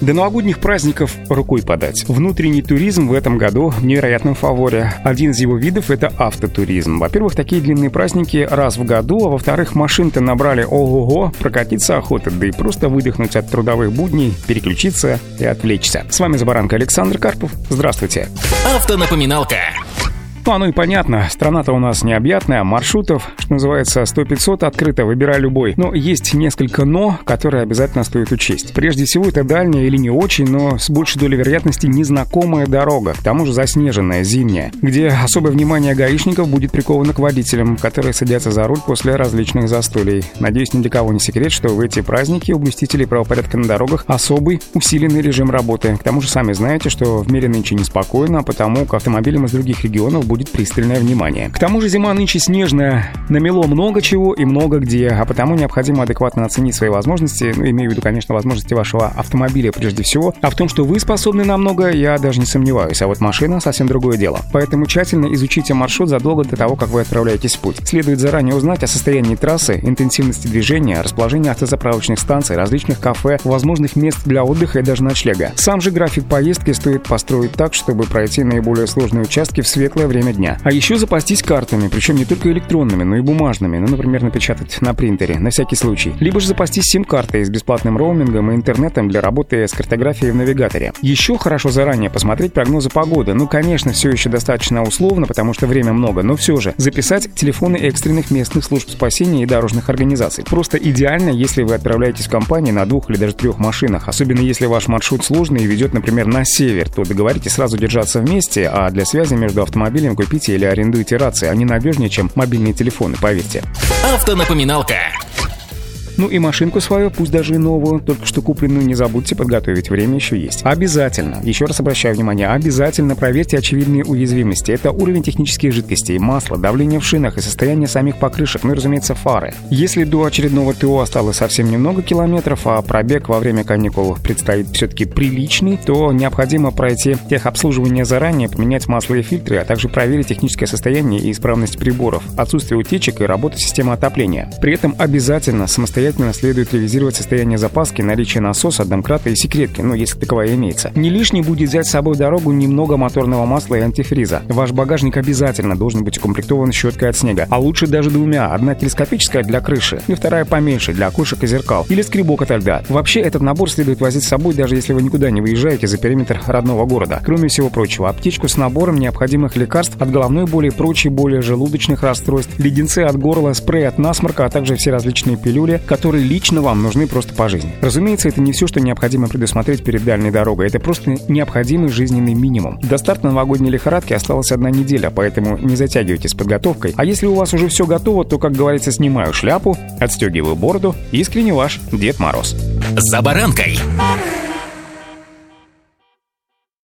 До новогодних праздников рукой подать. Внутренний туризм в этом году в невероятном фаворе. Один из его видов — это автотуризм. Во-первых, такие длинные праздники раз в году, а во-вторых, машин-то набрали ого-го, прокатиться охота, да и просто выдохнуть от трудовых будней, переключиться и отвлечься. С вами Забаранка Александр Карпов. Здравствуйте. Автонапоминалка. Ну, оно и понятно. Страна-то у нас необъятная, маршрутов, что называется, 100-500 открыто, выбирай любой. Но есть несколько «но», которые обязательно стоит учесть. Прежде всего, это дальняя или не очень, но с большей долей вероятности незнакомая дорога, к тому же заснеженная, зимняя, где особое внимание гаишников будет приковано к водителям, которые садятся за руль после различных застолий. Надеюсь, ни для кого не секрет, что в эти праздники у блюстителей правопорядка на дорогах особый усиленный режим работы. К тому же сами знаете, что в мире нынче неспокойно, а потому к автомобилям из других регионов будет будет пристальное внимание. К тому же зима нынче снежная, намело много чего и много где, а потому необходимо адекватно оценить свои возможности, ну, имею в виду, конечно, возможности вашего автомобиля прежде всего, а в том, что вы способны на много, я даже не сомневаюсь, а вот машина совсем другое дело. Поэтому тщательно изучите маршрут задолго до того, как вы отправляетесь в путь. Следует заранее узнать о состоянии трассы, интенсивности движения, расположении автозаправочных станций, различных кафе, возможных мест для отдыха и даже ночлега. Сам же график поездки стоит построить так, чтобы пройти наиболее сложные участки в светлое время время дня. А еще запастись картами, причем не только электронными, но и бумажными, ну, например, напечатать на принтере, на всякий случай. Либо же запастись сим-картой с бесплатным роумингом и интернетом для работы с картографией в навигаторе. Еще хорошо заранее посмотреть прогнозы погоды. Ну, конечно, все еще достаточно условно, потому что время много, но все же записать телефоны экстренных местных служб спасения и дорожных организаций. Просто идеально, если вы отправляетесь в компании на двух или даже трех машинах, особенно если ваш маршрут сложный и ведет, например, на север, то договоритесь сразу держаться вместе, а для связи между автомобилем купите или арендуйте рации. Они надежнее, чем мобильные телефоны, поверьте. Автонапоминалка. Ну и машинку свою, пусть даже и новую, только что купленную, не забудьте подготовить, время еще есть. Обязательно, еще раз обращаю внимание, обязательно проверьте очевидные уязвимости. Это уровень технических жидкостей, масла, давление в шинах и состояние самих покрышек, ну и, разумеется, фары. Если до очередного ТО осталось совсем немного километров, а пробег во время каникул предстоит все-таки приличный, то необходимо пройти техобслуживание заранее, поменять масло и фильтры, а также проверить техническое состояние и исправность приборов, отсутствие утечек и работу системы отопления. При этом обязательно самостоятельно самостоятельно следует ревизировать состояние запаски, наличие насоса, домкрата и секретки, ну, если таковая имеется. Не лишний будет взять с собой дорогу немного моторного масла и антифриза. Ваш багажник обязательно должен быть укомплектован щеткой от снега, а лучше даже двумя. Одна телескопическая для крыши и вторая поменьше, для окошек и зеркал. Или скребок от льда. Вообще, этот набор следует возить с собой, даже если вы никуда не выезжаете за периметр родного города. Кроме всего прочего, аптечку с набором необходимых лекарств от головной боли и прочей боли желудочных расстройств, леденцы от горла, спрей от насморка, а также все различные пилюли, которые лично вам нужны просто по жизни. Разумеется, это не все, что необходимо предусмотреть перед дальней дорогой. Это просто необходимый жизненный минимум. До старта новогодней лихорадки осталась одна неделя, поэтому не затягивайте с подготовкой. А если у вас уже все готово, то, как говорится, снимаю шляпу, отстегиваю бороду. Искренне ваш Дед Мороз. За баранкой.